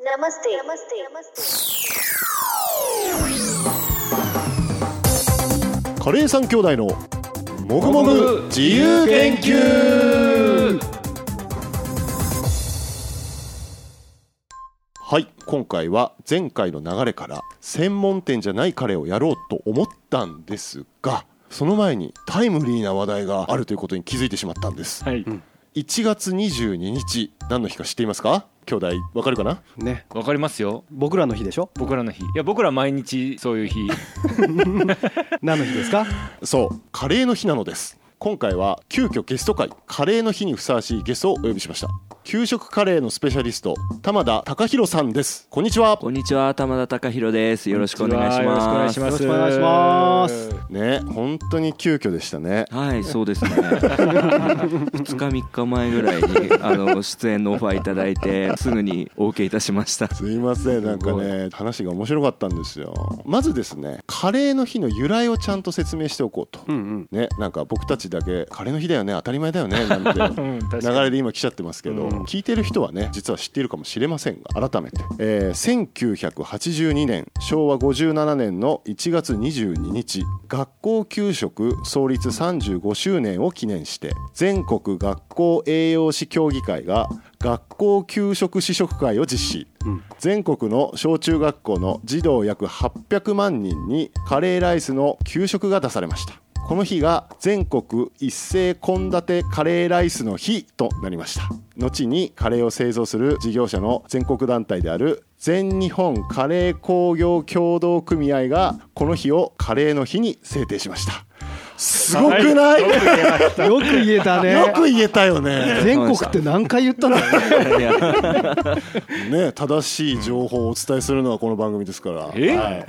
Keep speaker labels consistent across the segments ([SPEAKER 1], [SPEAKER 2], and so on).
[SPEAKER 1] नमस्ते नमस्ते नमस्ते
[SPEAKER 2] カレー三兄弟のもぐもぐ自由研究はい今回は前回の流れから専門店じゃないカレーをやろうと思ったんですがその前にタイムリーな話題があるということに気づいてしまったんです
[SPEAKER 3] はい。
[SPEAKER 2] 1月22日何の日か知っていますか 兄弟わかるかな？
[SPEAKER 4] ね
[SPEAKER 3] わかりますよ。
[SPEAKER 4] 僕らの日でしょ？
[SPEAKER 3] 僕らの日。いや、僕ら毎日そういう日。
[SPEAKER 4] 何の日ですか？
[SPEAKER 2] そうカレーの日なのです今回は急遽ゲスト会カレーの日にふさわしいゲストをお呼びしました給食カレーのスペシャリスト玉田隆弘さんです。こんにちは。
[SPEAKER 5] こんにちは玉田隆弘です。よろしくお願いし
[SPEAKER 3] よろしくお願い
[SPEAKER 5] ます。
[SPEAKER 3] します。
[SPEAKER 4] よろしくお願いします。
[SPEAKER 2] ね本当に急遽でしたね。
[SPEAKER 5] はい そうですね。2日3日前ぐらいにあの出演のオファーいただいてすぐにお受けいたしました。
[SPEAKER 2] すいませんなんかね話が面白かったんですよ。まずですねカレーの日の由来をちゃんと説明しておこうと、
[SPEAKER 4] うんうん。
[SPEAKER 2] ねなんか僕たちだけカレーの日だよね当たり前だよねなんて 流。れで今来ちゃってますけど、
[SPEAKER 4] うん
[SPEAKER 2] 聞いてる人はね実は知っているかもしれませんが改めて、えー1982年昭和57年の1月22日学校給食創立35周年を記念して全国学校栄養士協議会が学校給食試食会を実施、
[SPEAKER 4] うん。
[SPEAKER 2] 全国の小中学校の児童約800万人にカレーライスの給食が出されましたこの日が全国一斉献立カレーライスの日となりました。後にカレーを製造する事業者の全国団体である全日本カレー工業協同組合がこの日をカレーの日に制定しました。すごくない、
[SPEAKER 3] よく言えた。
[SPEAKER 4] ね。
[SPEAKER 2] よく言えたよね。
[SPEAKER 4] 全国って何回言ったの？
[SPEAKER 2] ね正しい情報をお伝えするのはこの番組ですから、
[SPEAKER 3] え？
[SPEAKER 2] はい。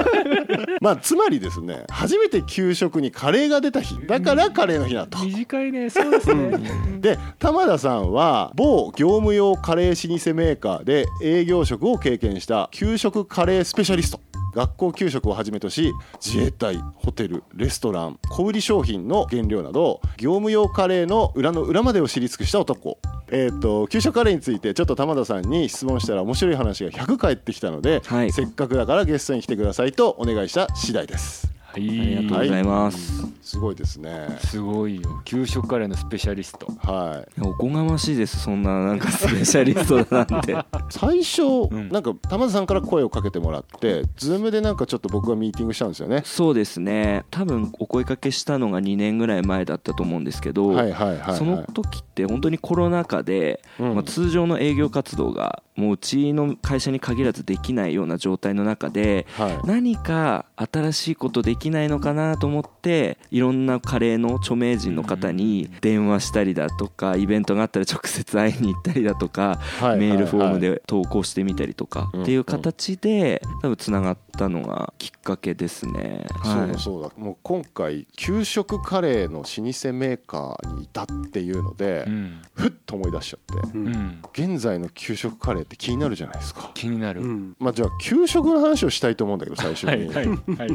[SPEAKER 2] まあつまりですね初めて給食にカレーが出た日。だからカレーの日だと。
[SPEAKER 3] 短いね。そうですね。
[SPEAKER 2] で玉田さんは某業務用カレー老舗メーカーで営業職を経験した給食カレースペシャリスト学校給食をはじめとし自衛隊ホテルレストラン小売商品の原料など業務用カレーの裏の裏までを知り尽くした男。えー、と給食カレーについてちょっと玉田さんに質問したら面白い話が100返ってきたので、
[SPEAKER 5] はい。
[SPEAKER 2] せっかくだからゲストに来てくださいとお願いした次第です
[SPEAKER 3] はい。
[SPEAKER 5] ありがとうございます、
[SPEAKER 2] すごいですね。
[SPEAKER 3] すごいよ。給食カレーのスペシャリスト。
[SPEAKER 2] はい。
[SPEAKER 5] おこがましいですそんななんかスペシャリストだなんて。
[SPEAKER 2] 最初、
[SPEAKER 3] ん。
[SPEAKER 2] なんか玉田さんから声をかけてもらってズームでなんかちょっと僕がミーティングしたんですよね。
[SPEAKER 5] そうですね。多分お声かけしたのが2年ぐらい前だったと思うんですけど、
[SPEAKER 2] はいはいはい、はい、
[SPEAKER 5] その時って本当にコロナ禍で、
[SPEAKER 2] うん。
[SPEAKER 5] まあ、通常の営業活動がもううちの会社に限らずできないような状態の中で
[SPEAKER 2] はい。
[SPEAKER 5] 何か新しいことできないのかなと思っていろんなカレーの著名人の方に電話したりだとかイベントがあったら直接会いに行ったりだとか
[SPEAKER 2] はい
[SPEAKER 5] メールフォーム
[SPEAKER 2] はい
[SPEAKER 5] で投稿してみたりとか
[SPEAKER 2] うん
[SPEAKER 5] っていう形で多分つながったのがきっかけですね。
[SPEAKER 2] そう
[SPEAKER 5] はい
[SPEAKER 2] だそうだもう今回給食カレーの老舗メーカーにいたっていうので、
[SPEAKER 3] うん。
[SPEAKER 2] ふっと思い出しちゃって
[SPEAKER 4] う
[SPEAKER 3] うんん。
[SPEAKER 2] 現在の給食カレーって気になるじゃないですか
[SPEAKER 3] 気になる。
[SPEAKER 4] うん
[SPEAKER 2] まあじゃあ給食の話をしたいと思うんだけど最初に、
[SPEAKER 3] はいはい。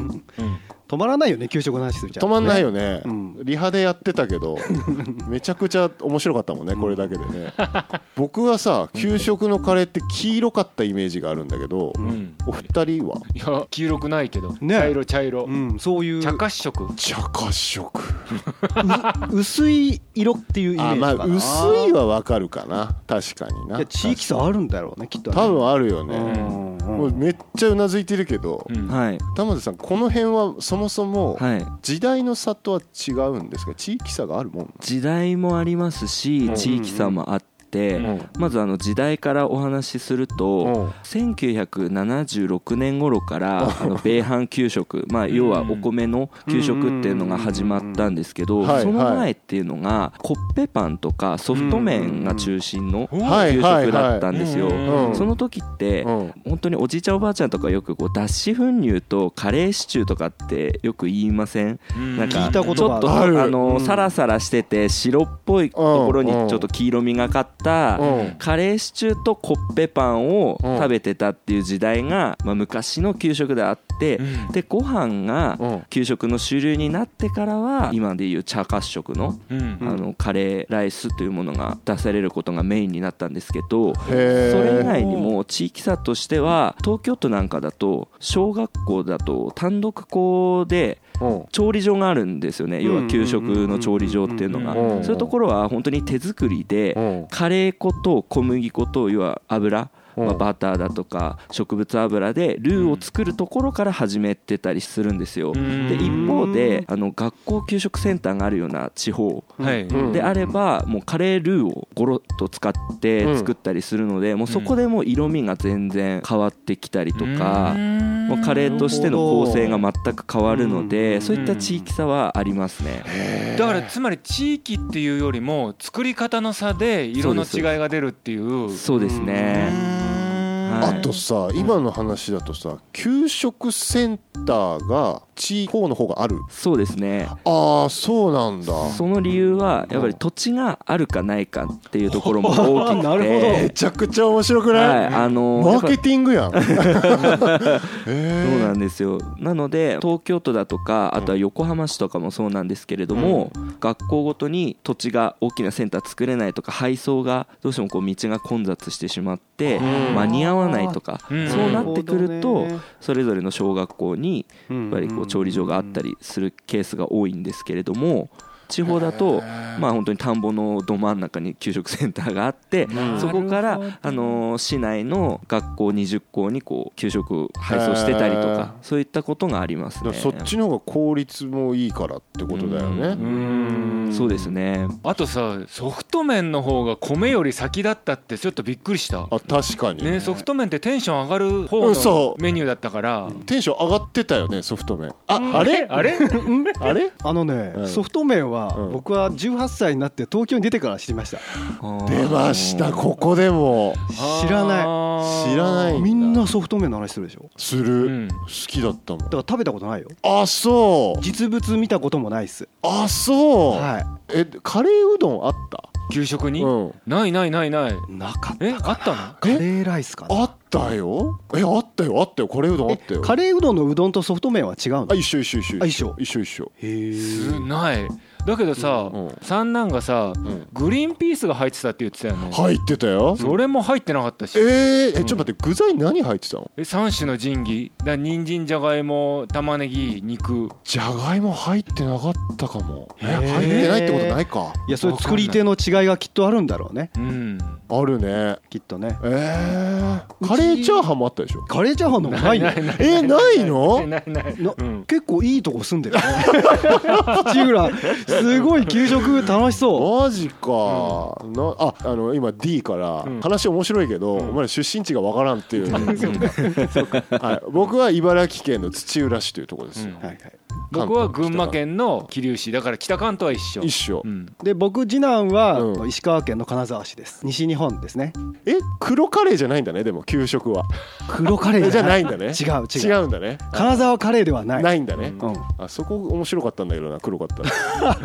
[SPEAKER 4] 止まらないよね給食の話するじゃん。
[SPEAKER 2] 止まんないよね、
[SPEAKER 4] うん。
[SPEAKER 2] リハでやってたけど めちゃくちゃ面白かったもんねこれだけでね。僕はさ給食のカレーって黄色かったイメージがあるんだけど、
[SPEAKER 3] うん。
[SPEAKER 2] お二人は？い
[SPEAKER 3] や、黄色くないけど。
[SPEAKER 4] ね。
[SPEAKER 3] 茶色茶色。
[SPEAKER 4] う。んそういう。
[SPEAKER 3] 茶褐色。
[SPEAKER 2] 茶褐色。
[SPEAKER 4] 薄い色っていうイメー
[SPEAKER 2] あまあ
[SPEAKER 4] ジかな
[SPEAKER 2] 薄いはわかるかな。確かにな。
[SPEAKER 4] 地域差あるんだろうねきっとね。
[SPEAKER 2] 多分あるよね、
[SPEAKER 4] うん
[SPEAKER 2] もうめっちゃうなずいてるけど、
[SPEAKER 3] うん。
[SPEAKER 5] はい。
[SPEAKER 2] 玉田さんこの辺はそもそも
[SPEAKER 5] はい。
[SPEAKER 2] 時代の差とは違うんですか？地域差があるもん
[SPEAKER 5] 時代もありますし
[SPEAKER 2] うん。
[SPEAKER 5] 地域差もあって、
[SPEAKER 2] うん。
[SPEAKER 5] まずあの時代からお話しすると、1976年頃からあの米飯給食、まあ、要はお米の給食っていうのが始まったんですけど、
[SPEAKER 2] はい
[SPEAKER 5] その前っていうのがコッペパンとかソフト麺が中心の
[SPEAKER 2] はい
[SPEAKER 5] 給食だったんですよ。
[SPEAKER 2] うん
[SPEAKER 5] その時って
[SPEAKER 2] うん。
[SPEAKER 5] 本当におじいちゃんおばあちゃんとかよくこう脱脂粉乳とカレーシチューとかってよく言いません？なんかちょっと
[SPEAKER 2] あ
[SPEAKER 5] の、
[SPEAKER 4] うん。
[SPEAKER 5] サラサラしてて白っぽいところにちょっと黄色みがかった
[SPEAKER 2] うん。
[SPEAKER 5] カレーシチューとコッペパンを
[SPEAKER 2] うん
[SPEAKER 5] 食べてたっていう時代が、まあ、昔の給食であって、
[SPEAKER 3] うん。
[SPEAKER 5] でご飯が
[SPEAKER 2] うん。
[SPEAKER 5] 給食の主流になってからは今でいう茶褐色の
[SPEAKER 3] うん。
[SPEAKER 5] あのカレーライスというものが出されることがメインになったんですけどそれ以外にも地域差としては東京都なんかだと小学校だと単独校で
[SPEAKER 2] うん
[SPEAKER 5] 調理場があるんですよね。要は給食の調理場っていうのが。
[SPEAKER 2] うん。
[SPEAKER 5] そういうところは本当に手作りで
[SPEAKER 2] うん。
[SPEAKER 5] カレー粉と小麦粉と要は油
[SPEAKER 2] うん
[SPEAKER 5] まあバターだとか植物油でルーを作るところから始めてたりするんですよ。
[SPEAKER 3] うん。
[SPEAKER 5] で一方であの学校給食センターがあるような地方であればもうカレールーをゴロッと使って作ったりするのでもうそこでもう色味が全然変わってきたりとかもうカレーとしての構成が全く変わるのでそういった地域差はありますね。
[SPEAKER 3] だからつまり地域っていうよりも作り方の差で色の違いが出るっていう。
[SPEAKER 5] そうですね。はい
[SPEAKER 2] あとさ今の話だとさ給食センターが地方の方がある。
[SPEAKER 5] そうですね。
[SPEAKER 2] ああそうなんだ。
[SPEAKER 5] その理由はやっぱり土地があるかないかっていうところも大きくて。
[SPEAKER 4] なるほど。
[SPEAKER 2] めちゃくちゃ面白くない、
[SPEAKER 5] はいあの
[SPEAKER 2] マーケティングやん。
[SPEAKER 5] そうなんですよ。なので東京都だとかあとは横浜市とかもそうなんですけれども、学校ごとに土地が大きなセンター作れないとか配送がどうしてもこう道が混雑してしまって
[SPEAKER 2] うん
[SPEAKER 5] 間に合わないとか、
[SPEAKER 3] うん。
[SPEAKER 5] そうなってくると、それぞれの小学校にやっぱりこう調理場があったりするケースが多いんですけれども地方だとまあ本当に田んぼのど真ん中に給食センターがあって
[SPEAKER 2] ん
[SPEAKER 5] そこからあの市内の学校20校にこう給食配送してたりとかそういったことがありますね。
[SPEAKER 2] そっちの方が効率もいいからってことだよね。
[SPEAKER 3] うん。
[SPEAKER 5] そうですね。
[SPEAKER 3] あとさソフト麺の方が米より先だったってちょっとびっくりした。
[SPEAKER 2] あ確かに、
[SPEAKER 3] ねソフト麺ってテンション上がる方の
[SPEAKER 2] う
[SPEAKER 3] メニューだったから。
[SPEAKER 2] テンション上がってたよねソフト麺。ああれ？
[SPEAKER 3] あれ？
[SPEAKER 2] あれ？
[SPEAKER 4] あのね、
[SPEAKER 2] うん。
[SPEAKER 4] ソフト麺は
[SPEAKER 2] うん。
[SPEAKER 4] 僕は18歳になって東京に出てから知りました。
[SPEAKER 2] 出ました。ここでも。
[SPEAKER 4] 知らない。
[SPEAKER 2] 知らない
[SPEAKER 4] みんなソフト麺の話するでしょ。
[SPEAKER 2] する、
[SPEAKER 3] うん。
[SPEAKER 2] 好きだったもん。
[SPEAKER 4] だから食べたことないよ。
[SPEAKER 2] あそう。
[SPEAKER 4] 実物見たこともないっす。
[SPEAKER 2] あそう、
[SPEAKER 4] は
[SPEAKER 2] えカレーうどんあった？
[SPEAKER 3] 給食に？
[SPEAKER 2] うん。
[SPEAKER 3] ないないないない。
[SPEAKER 4] いなかった
[SPEAKER 3] え？あったの？
[SPEAKER 4] カレーライスかな。
[SPEAKER 2] あったよ。えあったよあったよ。カレーうどんあったよ。
[SPEAKER 4] カレーうどんのうどんとソフト麺は違うの？
[SPEAKER 2] あ一緒一緒一緒
[SPEAKER 4] あ一緒？
[SPEAKER 2] 一緒一緒。
[SPEAKER 4] へ
[SPEAKER 3] すない。だけどさ、
[SPEAKER 2] うん
[SPEAKER 3] 三男がさ、
[SPEAKER 2] ん。
[SPEAKER 3] グリーンピースが入ってたって言ってたよね、
[SPEAKER 2] 入ってたよ。
[SPEAKER 3] それも入ってなかったし。
[SPEAKER 2] えー、えちょっと待って具材何入ってたの？
[SPEAKER 3] え3種の神器。だ人参じゃがいも玉ねぎ肉。
[SPEAKER 2] じゃがいも入ってなかったかも。え入ってないってことないか。
[SPEAKER 4] いやそれ作り手の違いがきっとあるんだろうね。
[SPEAKER 3] うん。
[SPEAKER 2] あるね。
[SPEAKER 4] きっとね。
[SPEAKER 2] えー、カレーチャーハンもあったでしょ。
[SPEAKER 4] カレーチャーハンのもないよ
[SPEAKER 2] えないの？
[SPEAKER 3] ないない
[SPEAKER 4] な
[SPEAKER 3] うん。
[SPEAKER 4] 結構いいとこ住んでる。ね土浦。すごい給食楽しそう。
[SPEAKER 2] マジか、なああの今 D から、
[SPEAKER 3] うん。
[SPEAKER 2] 話面白いけど、お前ら出身地がわからんっていう、はい、僕は茨城県の土浦市というところですよ、
[SPEAKER 3] うん。
[SPEAKER 4] はいはい
[SPEAKER 3] 僕は群馬県の桐生市。だから北関東は一緒。
[SPEAKER 2] 一緒、
[SPEAKER 3] うん。
[SPEAKER 4] で僕次男は
[SPEAKER 2] うん。
[SPEAKER 4] 石川県の金沢市です。西日本ですね。
[SPEAKER 2] え？黒カレーじゃないんだねでも給食は。
[SPEAKER 4] 黒カレー
[SPEAKER 2] えじゃないんだね。
[SPEAKER 4] 違う違う。
[SPEAKER 2] 違うんだね。
[SPEAKER 4] 金沢カレーではない。
[SPEAKER 2] ないんだね、
[SPEAKER 4] うん。
[SPEAKER 2] あそこ面白かったんだけどな黒かったら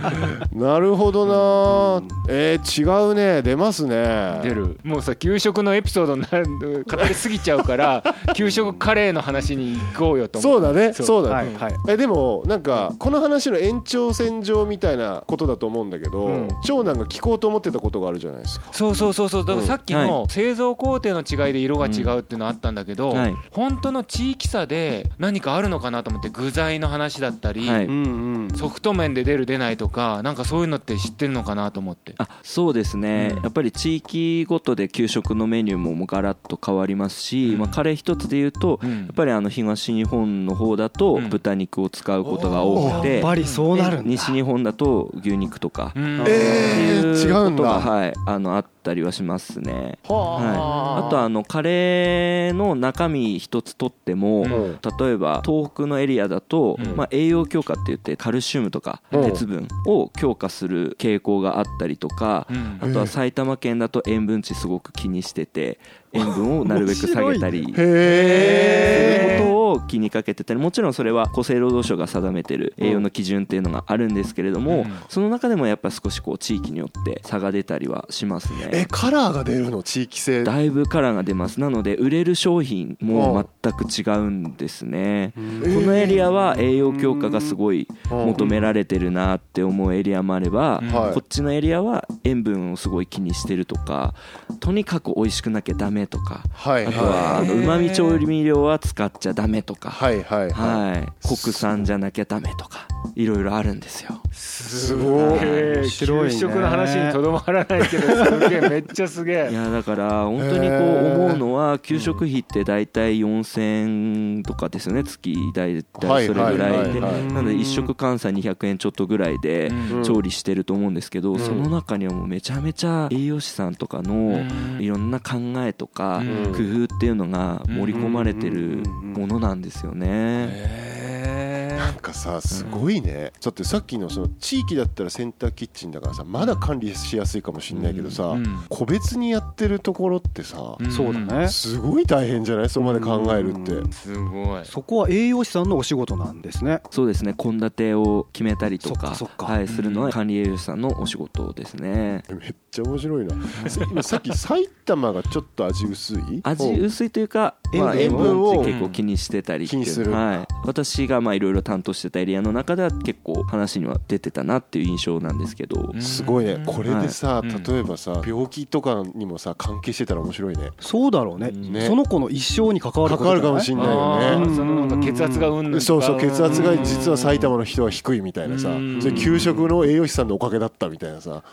[SPEAKER 2] なるほどな。えー、違うね。出ますね。
[SPEAKER 3] 出る。もうさ給食のエピソードになる語りすぎちゃうから給食カレーの話に行こうよと思
[SPEAKER 2] そうだね。
[SPEAKER 3] そう
[SPEAKER 2] そう。だね、
[SPEAKER 4] はいはい。
[SPEAKER 2] えでもなんかこの話の延長線上みたいなことだと思うんだけど、
[SPEAKER 3] うん。
[SPEAKER 2] 長男が聞こうと思ってたことがあるじゃないですか。
[SPEAKER 3] そうそうそうそう。だからさっき
[SPEAKER 5] は
[SPEAKER 3] の製造工程の違いで色が違うっていうのあったんだけど、
[SPEAKER 5] はい。
[SPEAKER 3] 本当の地域差で何かあるのかなと思って具材の話だったり、
[SPEAKER 5] はい。
[SPEAKER 4] うんうん。
[SPEAKER 3] ソフト麺で出る出ないとかなんかそういうのって知ってるのかなと思って。
[SPEAKER 5] あそうですね、
[SPEAKER 3] うん。
[SPEAKER 5] やっぱり地域ごとで給食のメニューもガラッと変わりますし、
[SPEAKER 3] うん。
[SPEAKER 5] まあ、カレー一つで言うと、
[SPEAKER 3] うん。
[SPEAKER 5] やっぱりあの東日本の方だと
[SPEAKER 3] うん。
[SPEAKER 5] 豚肉を使うことが多く
[SPEAKER 4] や
[SPEAKER 5] て、
[SPEAKER 4] っぱりそうなるんだ。
[SPEAKER 5] 西日本だと牛肉とか、
[SPEAKER 3] うん。
[SPEAKER 5] って
[SPEAKER 2] えー
[SPEAKER 5] いう
[SPEAKER 2] 違うんだ。
[SPEAKER 5] ことが、はい、あのあったりはしますね。
[SPEAKER 2] は
[SPEAKER 5] はい、あとあのカレーの中身一つとっても、
[SPEAKER 3] うん。
[SPEAKER 5] 例えば東北のエリアだと、
[SPEAKER 3] うん。
[SPEAKER 5] まあ、栄養強化って言ってカルシウムとか
[SPEAKER 2] うん。
[SPEAKER 5] 鉄分を強化する傾向があったりとか、
[SPEAKER 3] うん。
[SPEAKER 5] あとは埼玉県だと塩分値すごく気にしてて塩分をなるべく下げたり
[SPEAKER 2] へえ
[SPEAKER 5] そういうことをを気にかけてたりもちろんそれは厚生労働省が定めてる栄養の基準っていうのがあるんですけれども、
[SPEAKER 3] うん。
[SPEAKER 5] その中でもやっぱ少しこう地域によって差が出たりはします
[SPEAKER 2] え
[SPEAKER 5] ね。
[SPEAKER 2] カラーが出るの地域性？
[SPEAKER 5] だいぶカラーが出ます。なので売れる商品も全く違うんですね。このエリアは栄養強化がすごい求められてるなって思うエリアもあれば、こっちのエリアは塩分をすごい気にしてるとかとにかく美味しくなきゃダメとか
[SPEAKER 2] はい
[SPEAKER 5] あとはあのうまみ調味料は使っちゃダメとか、
[SPEAKER 2] はいはいはい。
[SPEAKER 5] はい、国産じゃなきゃダメとかいろいろあるんですよ。
[SPEAKER 2] すごい。
[SPEAKER 4] いね。
[SPEAKER 3] 給食の話にとどまらないけどすげえめっちゃすげ
[SPEAKER 5] い
[SPEAKER 3] え
[SPEAKER 5] やだから本当にこう思うのは給食費って大体4000円とかですよね。月大体それぐらいで。なので1食換算200円ちょっとぐらいで
[SPEAKER 3] うん。
[SPEAKER 5] 調理してると思うんですけど
[SPEAKER 2] ん。
[SPEAKER 5] その中にはもうめちゃめちゃ栄養士さんとかのいろんな考えとか
[SPEAKER 3] うん。
[SPEAKER 5] 工夫っていうのが盛り込まれてるものなんですよね。
[SPEAKER 2] なんかさすごいね。ちょっとさっきのその地域だったらセンターキッチンだからさまだ管理しやすいかもしれないけどさ、
[SPEAKER 3] うん。
[SPEAKER 2] 個別にやってるところってさ、
[SPEAKER 4] うだね。
[SPEAKER 2] すごい大変じゃない？そこまで考えるって、
[SPEAKER 4] うん。
[SPEAKER 3] すごい。
[SPEAKER 4] そこは栄養士さんのお仕事なんですね。
[SPEAKER 5] そうですね。献立を決めたりとかはい、するのは管理栄養士さんのお仕事ですね。
[SPEAKER 2] めっちゃ面白いな。今さっき埼玉がちょっと味薄い？
[SPEAKER 5] 味薄いというか、
[SPEAKER 2] 塩分
[SPEAKER 5] まあ、塩分
[SPEAKER 2] を
[SPEAKER 5] を結構気にしてたり
[SPEAKER 2] 気にする。
[SPEAKER 5] はい、私がまあいろいろ担当してたエリアの中では結構話には出てたなっていう印象なんですけど、
[SPEAKER 2] すごいね。これでさ、
[SPEAKER 3] はい。
[SPEAKER 2] 例えばさ病気とかにもさ関係してたら面白いね。
[SPEAKER 4] そうだろうね。
[SPEAKER 2] ね。
[SPEAKER 4] その子の一生に関わる
[SPEAKER 2] 関わるかもし
[SPEAKER 4] れ
[SPEAKER 2] んないよね。
[SPEAKER 3] そのなんか血圧がうん
[SPEAKER 2] そうそう血圧が実は埼
[SPEAKER 3] 玉
[SPEAKER 2] 玉の人は低いみたいなさ
[SPEAKER 3] うん。
[SPEAKER 2] それ給食の栄養士さんのおかげだったみたいなさ。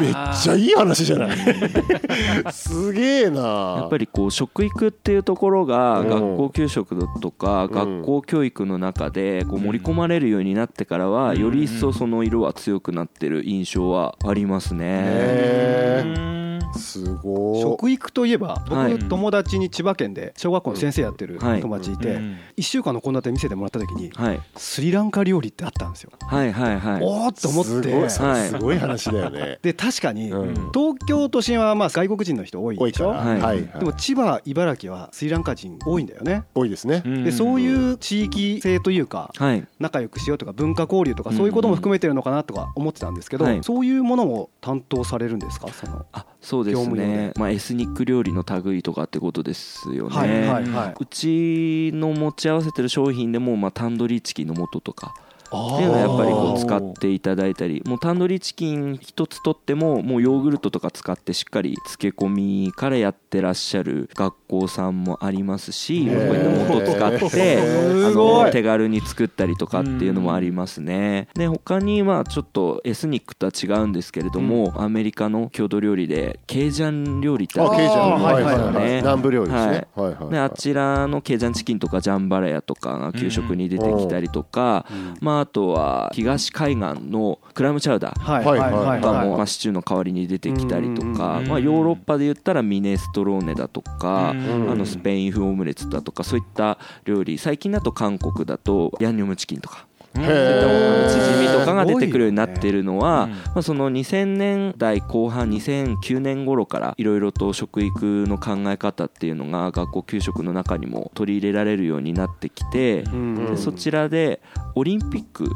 [SPEAKER 2] めっちゃいい話じゃない？すげえな。
[SPEAKER 5] やっぱりこう食育っていうところが
[SPEAKER 2] うん。
[SPEAKER 5] 学校給食とか
[SPEAKER 2] ん。
[SPEAKER 5] 学校教育の中でこう盛り込まれるようになってからは
[SPEAKER 3] うん
[SPEAKER 5] より一層その色は強くなってる印象はありますね。
[SPEAKER 2] すごい。
[SPEAKER 4] 食育といえば僕、
[SPEAKER 5] はい。
[SPEAKER 4] 友達に千葉県で小学校の先生やってる
[SPEAKER 5] はい。
[SPEAKER 4] 友達いて、
[SPEAKER 3] うん。
[SPEAKER 4] 1週間の献立見せてもらった時に
[SPEAKER 5] はい、
[SPEAKER 4] スリランカ料理ってあったんですよ。
[SPEAKER 5] はいはいはい。
[SPEAKER 4] おーっと思って。
[SPEAKER 2] すごい。それ
[SPEAKER 5] はい。
[SPEAKER 2] すごい話だよね。
[SPEAKER 4] で確かに、
[SPEAKER 2] うん。
[SPEAKER 4] 東京都心はまあ外国人の人多いでしょ？
[SPEAKER 2] 多いから
[SPEAKER 5] はい。
[SPEAKER 2] はい。
[SPEAKER 4] でも千葉茨城はスリランカ人多いんだよね。
[SPEAKER 2] 多いですね。
[SPEAKER 4] でそういう地域性というか
[SPEAKER 5] はい。
[SPEAKER 4] 仲良くしようとか文化交流とかそういうことも含めてるのかなとか思ってたんですけど、
[SPEAKER 5] はい。
[SPEAKER 4] そういうものも担当されるんですか？その。
[SPEAKER 5] あそうですね。
[SPEAKER 4] で、
[SPEAKER 5] まあ、エスニック料理の類とかってことですよね、
[SPEAKER 4] はいはいはい。
[SPEAKER 5] うちの持ち合わせてる商品でも、まあ、タンドリーチキンの素とかっていうのはやっぱりこう使っていただいたりもうタンドリーチキン一つとってももうヨーグルトとか使ってしっかり漬け込みからやってらっしゃる学校さんもありますしこういった素使ってあの手軽に作ったりとかっていうのもありますね。で他にまあちょっとエスニックとは違うんですけれどもアメリカの郷土料理でケイジャン料理ってある
[SPEAKER 2] あケイジャン。
[SPEAKER 4] あー
[SPEAKER 2] はいはい。はい
[SPEAKER 5] はいはい。
[SPEAKER 2] 南部料理ですね。はい。
[SPEAKER 5] あちらのケイジャンチキンとかジャンバラヤとかが給食に出てきたりとか、まあ、あとは東海岸のクラムチャウダー
[SPEAKER 4] はい。
[SPEAKER 2] はい
[SPEAKER 4] はい
[SPEAKER 5] とかも、
[SPEAKER 4] は
[SPEAKER 5] まあ、シチューの代わりに出てきたりとか、
[SPEAKER 3] うん。
[SPEAKER 5] まあ、ヨーロッパで言ったらミネストローネだとか、
[SPEAKER 3] うん。
[SPEAKER 5] あのスペイン風オムレツだとかそういった料理。最近だと韓国だとヤンニョムチキンとか
[SPEAKER 2] へ
[SPEAKER 5] そういったものの
[SPEAKER 2] ー
[SPEAKER 5] チヂミとかが出てくるようになってるのは、
[SPEAKER 3] うん。
[SPEAKER 5] まあ、その2000年代後半2009年頃からいろいろと食育の考え方っていうのが学校給食の中にも取り入れられるようになってきて、
[SPEAKER 2] うん。
[SPEAKER 5] でそちらでオリンピック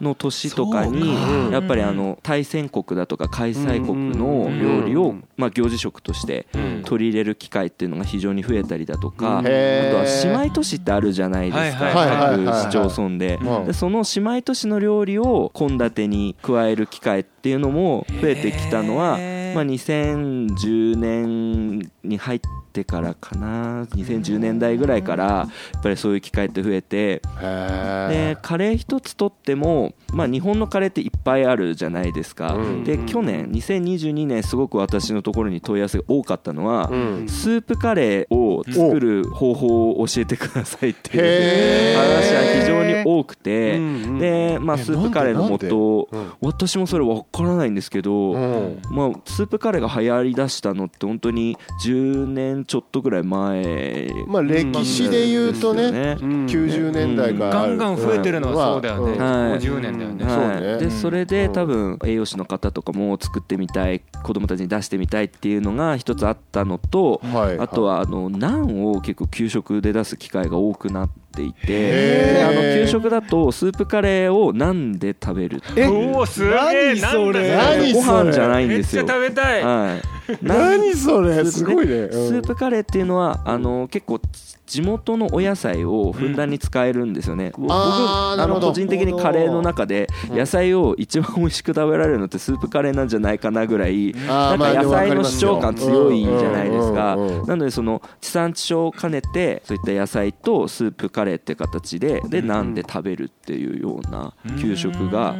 [SPEAKER 5] の年とかにやっぱりあの対戦国だとか開催国の料理をまあ行事食として取り入れる機会っていうのが非常に増えたりだとかあとは姉妹都市ってあるじゃないですか各市町村で。
[SPEAKER 2] うん。
[SPEAKER 5] でその姉妹都市の料理を献立に加える機会っていうのも増えてきたのはまあ2010年に入ってからかな。2010年代ぐらいからやっぱりそういう機会って増えて。
[SPEAKER 2] へ
[SPEAKER 5] でカレー一つとっても、まあ、日本のカレーっていっぱいあるじゃないですか、
[SPEAKER 2] うん。
[SPEAKER 5] で去年2022年すごく私のところに問い合わせが多かったのは、
[SPEAKER 2] うん。
[SPEAKER 5] スープカレーを作る方法を教えてくださいっていう話は非常に多くて、
[SPEAKER 4] うんうん。
[SPEAKER 5] で、まあ、
[SPEAKER 2] え
[SPEAKER 5] スープカレーの素私もそれ分からないんですけど、
[SPEAKER 2] うん。
[SPEAKER 5] まあ、スープカレーが流行りだしたのって本当に10年ちょっとぐらい前
[SPEAKER 2] まあ歴史で言うとね
[SPEAKER 5] ですよね
[SPEAKER 2] 90年代から
[SPEAKER 3] ガンガン増えてるのはそうだよね、
[SPEAKER 2] うん。
[SPEAKER 5] はい。
[SPEAKER 3] 50年だよね、
[SPEAKER 2] そう
[SPEAKER 5] はい
[SPEAKER 2] ね
[SPEAKER 5] でそれで
[SPEAKER 2] うん。
[SPEAKER 5] 多分栄養士の方とかも作ってみたい子供たちに出してみたいっていうのが一つあったのと
[SPEAKER 2] はい。
[SPEAKER 5] あとはあのナンを結構給食で出す機会が多くなってっていてあの給食だとスープカレーをなんで食べる
[SPEAKER 4] え
[SPEAKER 3] おおすげえ
[SPEAKER 4] 何それ。
[SPEAKER 5] ご飯じゃないんですよ。
[SPEAKER 3] めっちゃ食べたい。
[SPEAKER 5] はい
[SPEAKER 2] 何それ？すごいね。
[SPEAKER 5] スープカレーっていうのはあの結構地元のお野菜をふんだんに使えるんですよね、僕あの個人的にカレーの中で野菜を一番美味しく食べられるのってスープカレーなんじゃないかなぐらいなんか野菜の主張感強いじゃないですか。なのでその地産地消を兼ねてそういった野菜とスープカレーって形ででなんで食べるっていうような給食が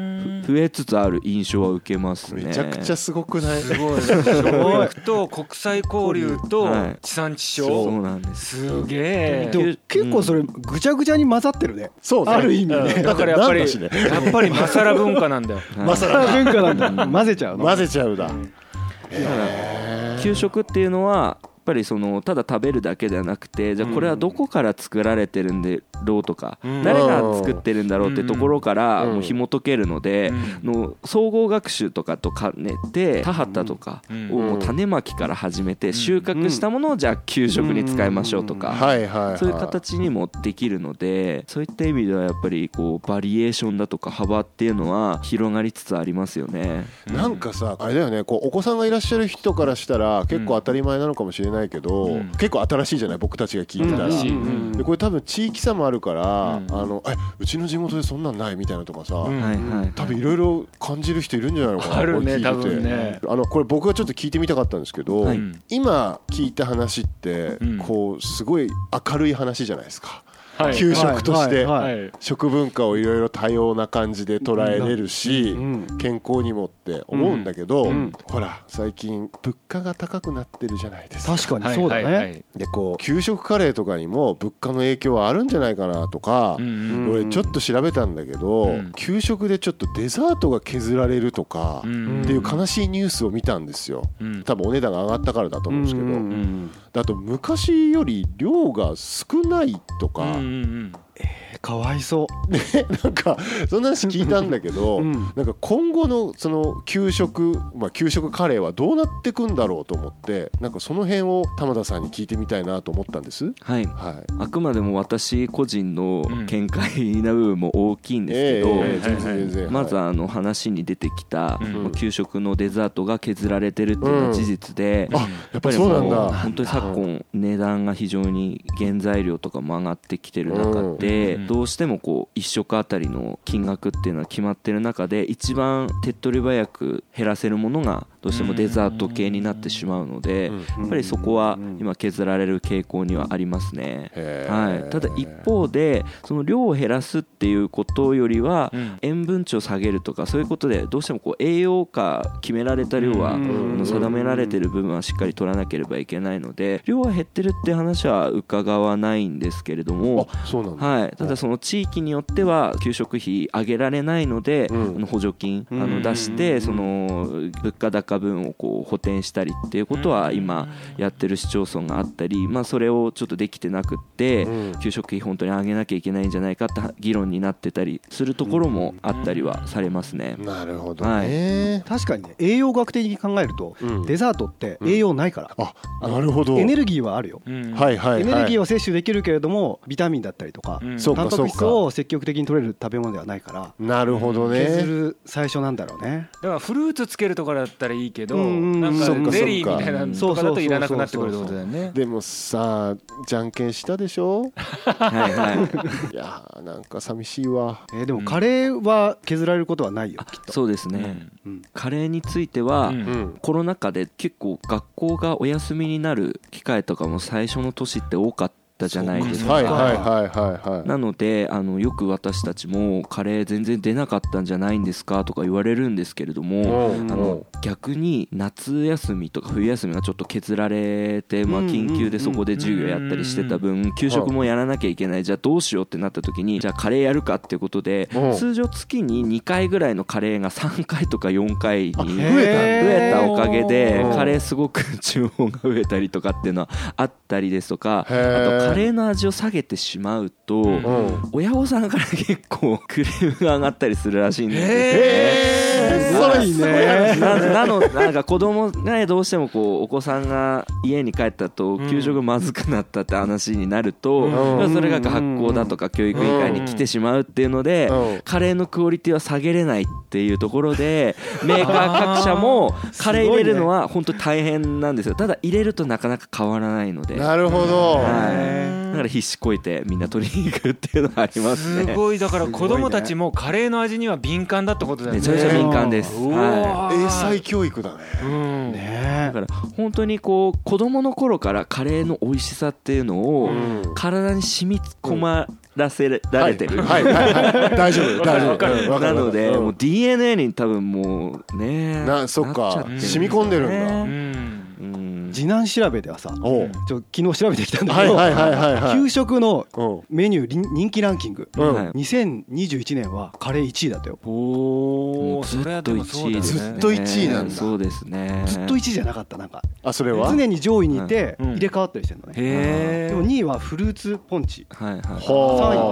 [SPEAKER 5] ふ増えつつある印象は受けますね。
[SPEAKER 2] めちゃくちゃすごくない？
[SPEAKER 3] すごい。教育と国際交流と
[SPEAKER 5] はい。
[SPEAKER 3] 地産地
[SPEAKER 5] そ
[SPEAKER 3] 消
[SPEAKER 5] うなんです。
[SPEAKER 3] すげえ。
[SPEAKER 4] でも結構それぐちゃぐちゃに混ざってるね。
[SPEAKER 2] そうね。
[SPEAKER 4] ある意味ね。
[SPEAKER 3] だからやっぱりやっぱりマサラ文化なんだよ。
[SPEAKER 2] まさら
[SPEAKER 4] 文化なんだ。混ぜちゃうの。
[SPEAKER 2] 混ぜちゃうだ。
[SPEAKER 5] 給食っていうのはぱりそのただ食べるだけではなくてじゃあこれはどこから作られてるんだろうとか、
[SPEAKER 3] うん。
[SPEAKER 5] 誰が作ってるんだろうってところから
[SPEAKER 2] うん。
[SPEAKER 5] もう紐解けるので、の総合学習とかと兼ねて田畑とかをもう種まきから始めて収穫したものをじゃあ給食に使いましょうとか。
[SPEAKER 2] はいはいはい。
[SPEAKER 5] そういう形にもできるのでそういった意味ではやっぱりこうバリエーションだとか幅っていうのは広がりつつありますよね。
[SPEAKER 2] なんかさあれだよね。こうお子さんがいらっしゃる人からしたら結構当たり前なのかもしれないけど、
[SPEAKER 3] うん。
[SPEAKER 2] 結構新しいじゃない？僕たちが聞いてた
[SPEAKER 3] しい。
[SPEAKER 4] うん。
[SPEAKER 2] でこれ多分地域差もあるから、
[SPEAKER 3] うん。
[SPEAKER 2] あのえうちの地元でそんなんないみたいなとかさ、
[SPEAKER 3] うん。
[SPEAKER 2] 多分いろいろ感じる人いるんじゃないのかな
[SPEAKER 3] あるね
[SPEAKER 2] これ聞いてて。
[SPEAKER 3] 多分ね。
[SPEAKER 2] あのこれ僕がちょっと聞いてみたかったんですけど、
[SPEAKER 5] はい。
[SPEAKER 2] 今聞いた話って、
[SPEAKER 3] うん。
[SPEAKER 2] こうすごい明るい話じゃないですか、
[SPEAKER 3] はい
[SPEAKER 2] 給食として、食文化をいろいろ多様な感じで捉えれるし、
[SPEAKER 4] うん。
[SPEAKER 2] 健康にもって思うんだけど、
[SPEAKER 4] うん。
[SPEAKER 2] ほら最近物価が高くなってるじゃないですか。
[SPEAKER 4] 確かにそうだね。
[SPEAKER 3] い。
[SPEAKER 2] でこう給食カレーとかにも物価の影響はあるんじゃないかなとか、俺ちょっと調べたんだけど、
[SPEAKER 3] うん。
[SPEAKER 2] 給食でちょっとデザートが削られるとか、
[SPEAKER 3] うん。
[SPEAKER 2] っていう悲しいニュースを見たんですよ。
[SPEAKER 3] うん。
[SPEAKER 2] 多分お値段が上がったからだと思うんですけど、
[SPEAKER 4] うんうん
[SPEAKER 2] だと昔より量が少ないとか、
[SPEAKER 3] うんうんうん。
[SPEAKER 4] えかわいそ
[SPEAKER 2] なんかそんな話聞いたんだけど、
[SPEAKER 4] うん。
[SPEAKER 2] なんか今後のその給食、まあ、給食カレーはどうなってくんだろうと思ってなんかその辺を玉田さんに聞いてみたいなと思ったんです。
[SPEAKER 5] はい。
[SPEAKER 2] はい。
[SPEAKER 5] あくまでも私個人の見解な部分も大きいんですけど、まず
[SPEAKER 2] はい。
[SPEAKER 5] あの話に出てきた、
[SPEAKER 3] うん。
[SPEAKER 5] 給食のデザートが削られてるっていうのは事実で、
[SPEAKER 2] あやっぱりそうなん
[SPEAKER 5] も
[SPEAKER 2] だ。
[SPEAKER 5] 本当に昨今値段が非常に原材料とかも上がってきてる中で、
[SPEAKER 3] うん
[SPEAKER 5] どうしてもこう1食あたりの金額っていうのは決まってる中で一番手っ取り早く減らせるものがどうしてもデザート系になってしまうので、
[SPEAKER 2] うん。
[SPEAKER 5] やっぱりそこは今削られる傾向にはありますね。はい、ただ一方でその量を減らすっていうことよりは
[SPEAKER 3] うん。
[SPEAKER 5] 塩分値を下げるとかそういうことでどうしてもこう栄養価決められた量は定められてる部分はしっかり取らなければいけないので量は減ってるって話は伺わないんですけれども。はい、ただその地域によっては給食費上げられないので、
[SPEAKER 2] うん。
[SPEAKER 5] あの補助金あ
[SPEAKER 4] うん。
[SPEAKER 5] の出してその物価高分をこう補填したりっていうことは今やってる市町村があったり、まあ、それをちょっとできてなくって
[SPEAKER 2] うん。
[SPEAKER 5] 給食費本当に上げなきゃいけないんじゃないかって議論になってたりするところもあったりはされますね。
[SPEAKER 2] なるほどね。
[SPEAKER 4] 確かにね栄養学的に考えると
[SPEAKER 2] うん。
[SPEAKER 4] デザートって栄養ないから。
[SPEAKER 2] あなるほど。
[SPEAKER 4] エネルギーはあるよ。
[SPEAKER 3] うん。
[SPEAKER 2] はいはいはい。
[SPEAKER 4] エネルギーを摂取できるけれどもビタミンだったりとか
[SPEAKER 3] うん。
[SPEAKER 2] そうか
[SPEAKER 4] タンパク質を積極的に取れる食べ物ではないから
[SPEAKER 2] なるほどね。
[SPEAKER 4] 削る最初なんだろうね。
[SPEAKER 3] だからフルーツつけるとかだったらいいけど、
[SPEAKER 4] うんうん
[SPEAKER 3] なんかゼリーみたいなのとかだといらなくなってくるってことだよね。
[SPEAKER 2] でもさじゃんけんしたでしょ？
[SPEAKER 5] はいはい。
[SPEAKER 2] いやーなんか寂しいわ。
[SPEAKER 4] えーでもカレーは削られることはないよきっと。
[SPEAKER 5] そうですね、
[SPEAKER 4] うん。
[SPEAKER 5] カレーについては、
[SPEAKER 3] うん。
[SPEAKER 2] うん
[SPEAKER 5] コロナ禍で結構学校がお休みになる機会とかも最初の年って多かったじゃないですか。
[SPEAKER 2] はいはいはいはい。はい
[SPEAKER 5] なのであのよく私たちもカレー全然出なかったんじゃないんですかとか言われるんですけれども、
[SPEAKER 2] うん
[SPEAKER 5] あの逆に夏休みとか冬休みがちょっと削られて、まあ、
[SPEAKER 4] うん
[SPEAKER 5] 緊急でそこで授業やったりしてた分給食もやらなきゃいけないじゃあどうしようってなった時にじゃあカレーやるかっていうことで
[SPEAKER 2] う。ん
[SPEAKER 5] 通常月に2回ぐらいのカレーが3回とか4回に
[SPEAKER 2] あ増
[SPEAKER 5] 増
[SPEAKER 2] え
[SPEAKER 5] えたおかげで
[SPEAKER 2] う。ん
[SPEAKER 5] カレーすごく注文が増えたりとかっていうのはあったりですとかあとカレーの味を下げてしまうと
[SPEAKER 2] うん。
[SPEAKER 5] 親御さんから結構クレームが上がったりするらしいんですよね。
[SPEAKER 2] へー
[SPEAKER 4] ごいね。
[SPEAKER 5] な なのなんか子供がねどうしてもこうお子さんが家に帰ったと給食まずくなったって話になると、それが学校だとか教育委員会に来てしまうっていうので、
[SPEAKER 2] うん。
[SPEAKER 5] カレーのクオリティは下げれないっていうところで メーカー各社もカレー入れるのは本当に大変なんですよ。ただ入れるとなかなか変わらないので。
[SPEAKER 2] なるほど、
[SPEAKER 5] はいだから必死こいてみんな取りに行くっていうのはあります
[SPEAKER 3] す
[SPEAKER 5] ね。
[SPEAKER 3] ごい。だから子供たちもカレーの味には敏感だってことだよね。
[SPEAKER 5] めちゃめちゃ敏感です。
[SPEAKER 2] 英才教育だね。
[SPEAKER 3] うん。
[SPEAKER 5] い。
[SPEAKER 4] ね。
[SPEAKER 5] だから本当にこう子供の頃からカレーの美味しさっていうのを
[SPEAKER 2] うん。
[SPEAKER 5] 体に染み込まらせられてる。
[SPEAKER 2] はい。はい。はい。はい。大丈夫 大丈夫。
[SPEAKER 5] なので、
[SPEAKER 2] うん。
[SPEAKER 5] もう DNA に多分もうね
[SPEAKER 2] なそっか。染み込んでるんだ。
[SPEAKER 3] うん
[SPEAKER 4] 次男調べではさちょ昨日調べてきたんだけど給食の
[SPEAKER 2] うん
[SPEAKER 4] メニュー人気ランキング。
[SPEAKER 2] うん。
[SPEAKER 5] はい
[SPEAKER 4] 2021年はカレー1位だったよ。
[SPEAKER 3] お
[SPEAKER 5] もうず
[SPEAKER 3] おそれは
[SPEAKER 5] っと
[SPEAKER 3] でもそうだよね。
[SPEAKER 5] 1位ですね。
[SPEAKER 2] ずっと1位なんだ。
[SPEAKER 5] そうですね。
[SPEAKER 4] ずっと1位じゃなかったなんか。
[SPEAKER 2] あそれは？
[SPEAKER 4] 常に上位にいて
[SPEAKER 3] うん。
[SPEAKER 4] 入れ替わったりしてるのね。
[SPEAKER 3] へえ
[SPEAKER 4] でも2位はフルーツポンチ。
[SPEAKER 5] はいはい。
[SPEAKER 2] は
[SPEAKER 4] 3位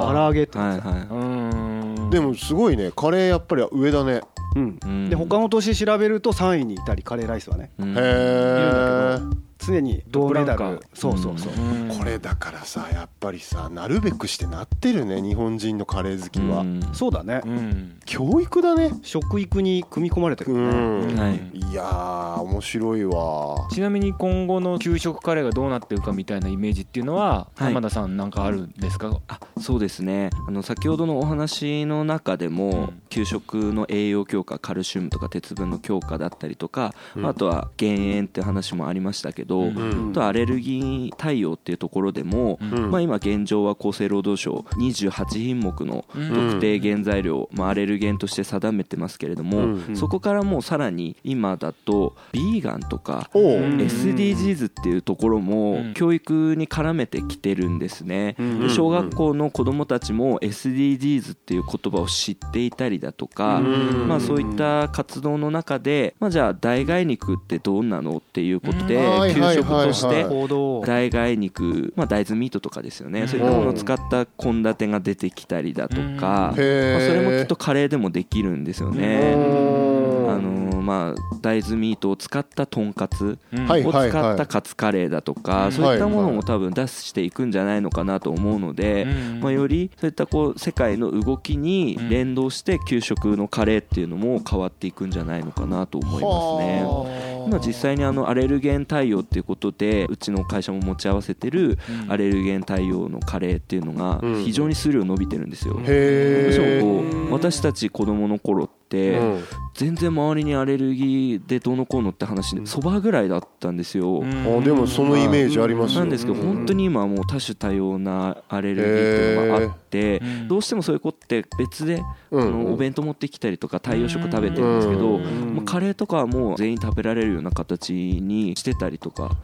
[SPEAKER 4] は唐揚げって
[SPEAKER 5] はい
[SPEAKER 4] さ
[SPEAKER 5] は
[SPEAKER 3] うん。
[SPEAKER 2] でもすごいね。カレーやっぱり上だね
[SPEAKER 4] うん。
[SPEAKER 5] うん。
[SPEAKER 4] で他の年調べると3位にいたりカレーライスはね。
[SPEAKER 5] いうん
[SPEAKER 2] へえ
[SPEAKER 4] 常に銅メダル。そうそうそう。
[SPEAKER 3] うん。
[SPEAKER 2] これだからさやっぱりさなるべくしてなってるね日本人のカレー好きは。
[SPEAKER 5] うん。
[SPEAKER 4] そうだね。
[SPEAKER 3] うん。
[SPEAKER 2] 教育だね。
[SPEAKER 4] 食育に組み込まれてるね。
[SPEAKER 2] ん。
[SPEAKER 5] はい。
[SPEAKER 2] いやー面白いわ。
[SPEAKER 3] ちなみに今後の給食カレーがどうなってるかみたいなイメージっていうのは
[SPEAKER 5] はい。
[SPEAKER 3] 浜田さんなんかあるんですか？
[SPEAKER 5] あそうですね。あの先ほどのお話の中でも、
[SPEAKER 3] うん。
[SPEAKER 5] 給食の栄養強化カルシウムとか鉄分の強化だったりとか、
[SPEAKER 2] うん。
[SPEAKER 5] あとは減塩って話もありましたけど、
[SPEAKER 3] うん。
[SPEAKER 2] うん。
[SPEAKER 5] あとはアレルギー対応っていうところでも、まあ、今現状は厚生労働省28品目の
[SPEAKER 3] うん。
[SPEAKER 5] 特定原材料、まあ、アレルゲンとして定めてますけれども、
[SPEAKER 2] うん。
[SPEAKER 5] そこからもうさらに今だとビーガンとか SDGs っていうところ
[SPEAKER 3] う
[SPEAKER 5] も
[SPEAKER 3] ん。
[SPEAKER 5] 教育に絡めてきてるんですね、小学校の子どもたちも SDGs っていう言葉を知っていたりだとか、
[SPEAKER 2] うん。
[SPEAKER 5] まあ、そういった活動の中で、まあ、じゃあ代替肉ってどうなのっていうことで給食として代替肉、まあ、大豆ミートとかですよね、
[SPEAKER 3] うん。
[SPEAKER 5] そういったものを使った献立が出てきたりだとか、
[SPEAKER 3] うん。
[SPEAKER 5] まあ、それもきっとカレーでもできるんですよね。まあ、大豆ミートを使ったとんかつを使ったカツカレーだとか、
[SPEAKER 3] うん。
[SPEAKER 5] そういったもの
[SPEAKER 2] はい
[SPEAKER 5] も多分出していくんじゃないのかなと思うので、
[SPEAKER 3] うん。
[SPEAKER 5] まあ、よりそういったこう世界の動きに連動して給食のカレーっていうのも変わっていくんじゃないのかなと思いますね。
[SPEAKER 2] はあ。
[SPEAKER 5] 今実際にあのアレルゲン対応っていうことでうちの会社も持ち合わせてる
[SPEAKER 3] うん。
[SPEAKER 5] アレルゲン対応のカレーっていうのが
[SPEAKER 2] うん。
[SPEAKER 5] 非常に数量伸びてるんですよ。こう私たち子供の頃って
[SPEAKER 2] うん。
[SPEAKER 5] 全然周りにアレルギーでどうのこうのって話でそばぐらいだったんですよ。
[SPEAKER 2] あでもそのイメージありますよ。
[SPEAKER 5] なんですけど
[SPEAKER 2] うん。
[SPEAKER 5] 本当に今はもう多種多様なアレルギーっていうのがあって
[SPEAKER 3] うん。
[SPEAKER 5] どうしてもそういう子って別であ
[SPEAKER 2] うん。
[SPEAKER 5] のお弁当持ってきたりとか太陽食食べてるんですけど
[SPEAKER 2] うん
[SPEAKER 5] もうカレーとかはもう全員食べられるような形にしてたりとか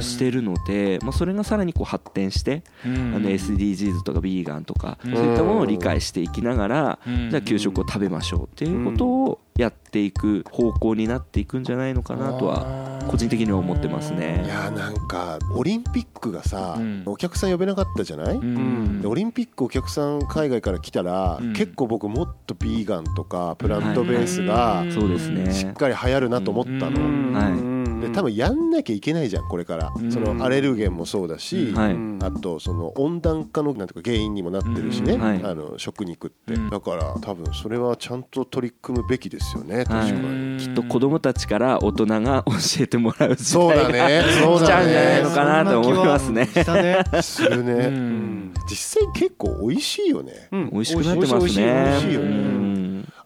[SPEAKER 5] してるので、まあ、それがさらにこう発展して、
[SPEAKER 3] うん。
[SPEAKER 5] あの SDGs とかビーガンとか、
[SPEAKER 3] うん。
[SPEAKER 5] そういったものを理解していきながら、
[SPEAKER 3] うん。
[SPEAKER 5] じゃあ給食を食べましょうっていうことをやっていく方向になっていくんじゃないのかなとは個人的には思ってます
[SPEAKER 2] い
[SPEAKER 5] ね。
[SPEAKER 2] やーなんかオリンピックがさ、
[SPEAKER 3] うん。
[SPEAKER 2] お客さん呼べなかったじゃない、
[SPEAKER 3] うん。
[SPEAKER 2] でオリンピックお客さん海外から来たら、
[SPEAKER 3] うん。
[SPEAKER 2] 結構僕もっとビーガンとかプラントベースが
[SPEAKER 3] うん。
[SPEAKER 5] そうですね。
[SPEAKER 2] しっかり流行るなと思ったの、
[SPEAKER 3] うん。
[SPEAKER 5] はい
[SPEAKER 2] で多分やんなきゃいけないじゃんこれから、
[SPEAKER 3] うん。
[SPEAKER 2] そのアレルゲンもそうだし、
[SPEAKER 5] はい。
[SPEAKER 2] あとその温暖化のなんていうか原因にもなってるしね、
[SPEAKER 3] うん。
[SPEAKER 5] はい。
[SPEAKER 2] あの食肉って、
[SPEAKER 3] うん。
[SPEAKER 2] だから多分それはちゃんと取り組むべきですよね確か
[SPEAKER 5] はい
[SPEAKER 2] に、
[SPEAKER 5] きっと子供たちから大人が教えてもらう時
[SPEAKER 2] そうだ
[SPEAKER 5] 代が
[SPEAKER 2] ね。そう
[SPEAKER 5] 来ちゃうんじゃないのかなと思いますね。
[SPEAKER 4] したね
[SPEAKER 2] するね、
[SPEAKER 3] うん。
[SPEAKER 2] 実際結構美味しいよね。
[SPEAKER 4] うん
[SPEAKER 5] 美味しくなってますね。
[SPEAKER 4] 美味しい美味しい
[SPEAKER 2] よね。
[SPEAKER 5] うん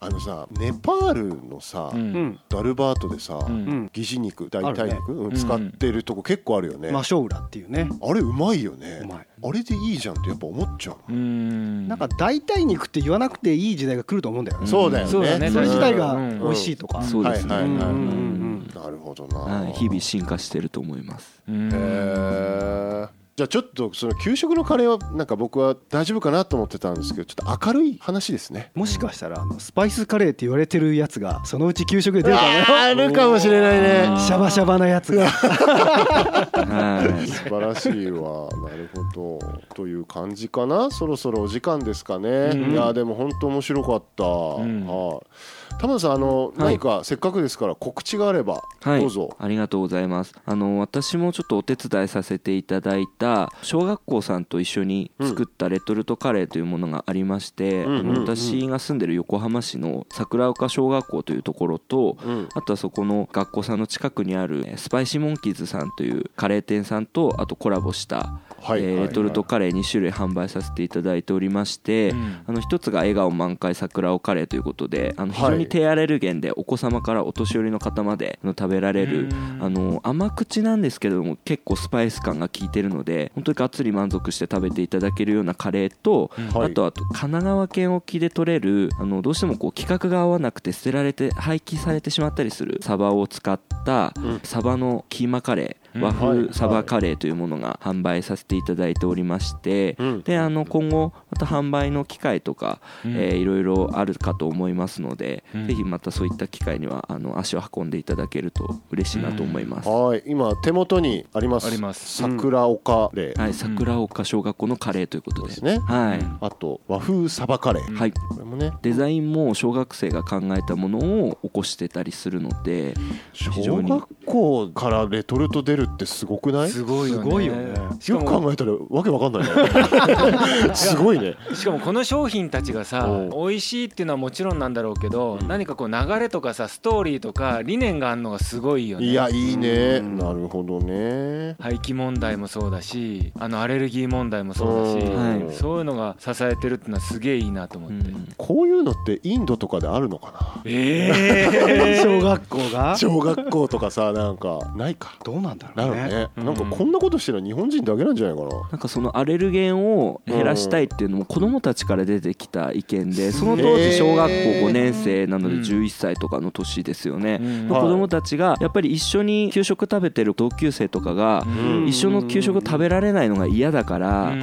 [SPEAKER 2] あのさネパールのさ、
[SPEAKER 3] うん。
[SPEAKER 4] うん
[SPEAKER 2] ダルバートでさ、
[SPEAKER 3] うん。
[SPEAKER 2] 肉代替肉、うん使ってるとこ結構あるよね、
[SPEAKER 4] マショウラっていうね。
[SPEAKER 2] あれうまいよね。
[SPEAKER 4] うまい。
[SPEAKER 2] あれでいいじゃんってやっぱ思っちゃう、
[SPEAKER 3] うん。
[SPEAKER 4] なんか代替肉って言わなくていい時代が来ると思うんだよね。
[SPEAKER 2] そうだよね。
[SPEAKER 3] そうだね。
[SPEAKER 4] それ自体が
[SPEAKER 3] うん。
[SPEAKER 4] 美味しいとか。
[SPEAKER 5] そうですね。
[SPEAKER 2] はいはいはいはい。
[SPEAKER 5] うん
[SPEAKER 2] なるほどな、
[SPEAKER 5] はい。日々進化してると思います。
[SPEAKER 3] うん。
[SPEAKER 2] へえじゃあちょっとその給食のカレーはなんか僕は大丈夫かなと思ってたんですけどちょっと明るい話ですね。
[SPEAKER 4] もしかしたらあのスパイスカレーって言われてるやつがそのうち給食で出るかもよ
[SPEAKER 2] あるかもしれないね。
[SPEAKER 4] シャバシャバなやつが。
[SPEAKER 5] はい。
[SPEAKER 2] 素晴らしいわ。なるほど。という感じかな？そろそろお時間ですかね、
[SPEAKER 4] うん。
[SPEAKER 2] いやでも本当面白かった、
[SPEAKER 3] ん。
[SPEAKER 2] はい玉田さんあの、
[SPEAKER 5] はい。
[SPEAKER 2] 何かせっかくですから告知があれば、
[SPEAKER 5] はい。
[SPEAKER 2] どうぞ。
[SPEAKER 5] ありがとうございます。あの私もちょっとお手伝いさせていただいた小学校さんと一緒に作ったレトルトカレーというものがありまして、
[SPEAKER 2] うん
[SPEAKER 5] 私が住んでる横浜市の桜丘小学校というところと、
[SPEAKER 2] うん。
[SPEAKER 5] あとはそこの学校さんの近くにあるえースパイシーモンキーズさんというカレー店さんとあとコラボした、
[SPEAKER 2] はい、
[SPEAKER 5] えーレトルトカレー2種類販売させていただいておりまして、
[SPEAKER 3] うん。
[SPEAKER 5] あの一つが笑顔満開桜尾カレーということであの非
[SPEAKER 2] はい。
[SPEAKER 5] 常に低アレルゲンでお子様からお年寄りの方まで食べられる
[SPEAKER 3] うん。
[SPEAKER 5] あの甘口なんですけれども結構スパイス感が効いてるので本当にがっつり満足して食べていただけるようなカレーと、
[SPEAKER 2] はい
[SPEAKER 5] あとあと神奈川県沖で取れるあのどうしてもこう規格が合わなくて捨てられて廃棄されてしまったりするサバを使った
[SPEAKER 2] うん。
[SPEAKER 5] サバのキーマカレー和
[SPEAKER 2] はい。
[SPEAKER 5] 風サバカレーというものが販売させていただいておりまして、
[SPEAKER 2] うん。
[SPEAKER 5] であの今後また販売の機会とか、
[SPEAKER 3] うん。
[SPEAKER 5] えーいろいろあるかと思いますので、
[SPEAKER 3] うん。
[SPEAKER 5] ぜひまたそういった機会にはあの足を運んでいただけると嬉しいなと思います。
[SPEAKER 2] はい。今手元にあります。
[SPEAKER 3] あります。
[SPEAKER 2] 桜岡レー。
[SPEAKER 5] はい、桜岡小学校のカレーということで。
[SPEAKER 2] ですね、
[SPEAKER 5] はい、
[SPEAKER 2] あと和風サバカレー、
[SPEAKER 5] はい、
[SPEAKER 2] これもね。
[SPEAKER 5] デザインも小学生が考えたものを起こしてたりするので非
[SPEAKER 2] 小学校からレトルト出るってすごくない？
[SPEAKER 3] すごいよね。
[SPEAKER 4] すごいよね。
[SPEAKER 3] しか
[SPEAKER 2] よく
[SPEAKER 3] も
[SPEAKER 2] 考えたらわけわかんないね。すごいね。
[SPEAKER 3] しかもこの商品たちがさ
[SPEAKER 2] お
[SPEAKER 3] 美味しいっていうのはもちろんなんだろうけど、
[SPEAKER 2] うん。
[SPEAKER 3] 何かこう流れとかさストーリーとか理念があるのがすごいよね。
[SPEAKER 2] いやいいね。
[SPEAKER 5] うん。
[SPEAKER 2] なるほどね。
[SPEAKER 3] 廃棄問題もそうだしあのアレルギー問題もそうだし、
[SPEAKER 2] うん。
[SPEAKER 5] はい。
[SPEAKER 3] そういうのが支えてるっていうのはすげえいいなと思って、
[SPEAKER 5] うん。
[SPEAKER 2] こういうのってインドとかであるのかな？
[SPEAKER 3] え
[SPEAKER 4] 小学校が？
[SPEAKER 2] 小学校とかさなんかないか？
[SPEAKER 4] どうなんだろ
[SPEAKER 2] なる
[SPEAKER 4] うね
[SPEAKER 2] ね。
[SPEAKER 3] うん。
[SPEAKER 2] なんかこんなことしてるの日本人だけなんじゃないかな。
[SPEAKER 5] なんかそのアレルゲンを減らしたいっていうのも子どもたちから出てきた意見でその当時小学校5年生なので
[SPEAKER 3] うん。
[SPEAKER 5] 11歳とかの年ですよね、
[SPEAKER 3] うん。
[SPEAKER 5] の子どもたちがやっぱり一緒に給食食べてる同級生とかが
[SPEAKER 2] ん。
[SPEAKER 5] 一緒の給食食べられないのが嫌だから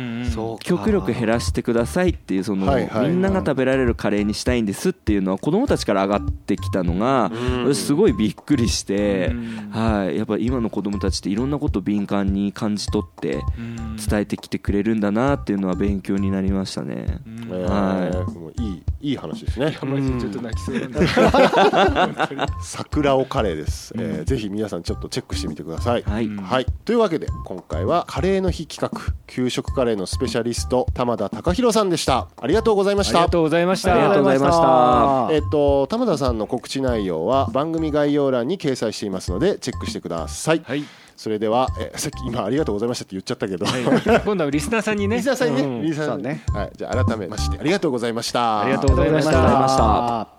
[SPEAKER 5] 極力減らしてくださいっていうそのみんなが食べられるカレーにしたいんですっていうのは子どもたちから上がってきたのが
[SPEAKER 2] うん。
[SPEAKER 5] すごいびっくりして
[SPEAKER 3] うん。
[SPEAKER 5] はい。やっぱ今の子どもたちっていろんなことを敏感に感じ取って
[SPEAKER 3] うん。
[SPEAKER 5] 伝えてきてくれるんだなっていうのは勉強になりましたね。は
[SPEAKER 2] ーもういいいい話ですね。
[SPEAKER 3] ちょっと泣きそうなんだ
[SPEAKER 2] 桜尾カレーです、えーぜひ皆さんちょっとチェックしてみてください。
[SPEAKER 5] はい、
[SPEAKER 3] うん
[SPEAKER 2] はい、というわけで今回はカレーの日企画給食カレーのスペシャリスト玉田貴弘さんでした。ありがとうございました。
[SPEAKER 3] ありがとうございました。
[SPEAKER 5] ありがとうございました。
[SPEAKER 2] えっと玉田さんの告知内容は番組概要欄に掲載していますのでチェックしてください、
[SPEAKER 3] はい、
[SPEAKER 2] それでは、えーさっき今ありがとうございましたって言っちゃったけど、
[SPEAKER 3] はい、今度はリスナーさんにね。
[SPEAKER 2] リスナーさんにね、
[SPEAKER 3] うん。
[SPEAKER 2] リスナーさんに。ね、はい、じゃあ改めましてありがとうございました
[SPEAKER 3] ありがとうございました。
[SPEAKER 5] ありがとうございました。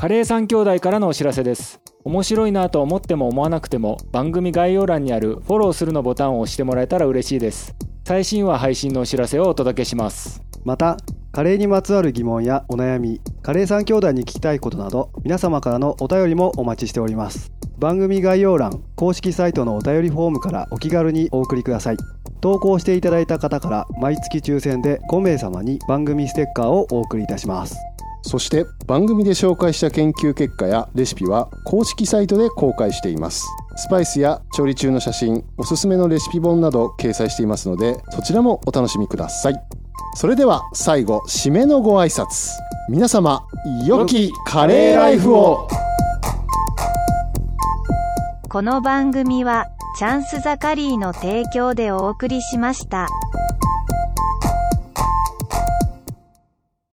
[SPEAKER 3] カレー三兄弟からのお知らせです。面白いなと思っても思わなくても番組概要欄にあるフォローするのボタンを押してもらえたら嬉しいです。最新話配信のお知らせをお届けします。
[SPEAKER 4] またカレーにまつわる疑問やお悩みカレー三兄弟に聞きたいことなど皆様からのお便りもお待ちしております。番組概要欄公式サイトのお便りフォームからお気軽にお送りください。投稿していただいた方から毎月抽選で5名様に番組ステッカーをお送りいたします。
[SPEAKER 2] そして番組で紹介した研究結果やレシピは公式サイトで公開しています。スパイスや調理中の写真おすすめのレシピ本など掲載していますのでそちらもお楽しみください。それでは最後締めのご挨拶皆様良きカレーライフを
[SPEAKER 1] この番組はチャンスザカリーの提供でお送りしました。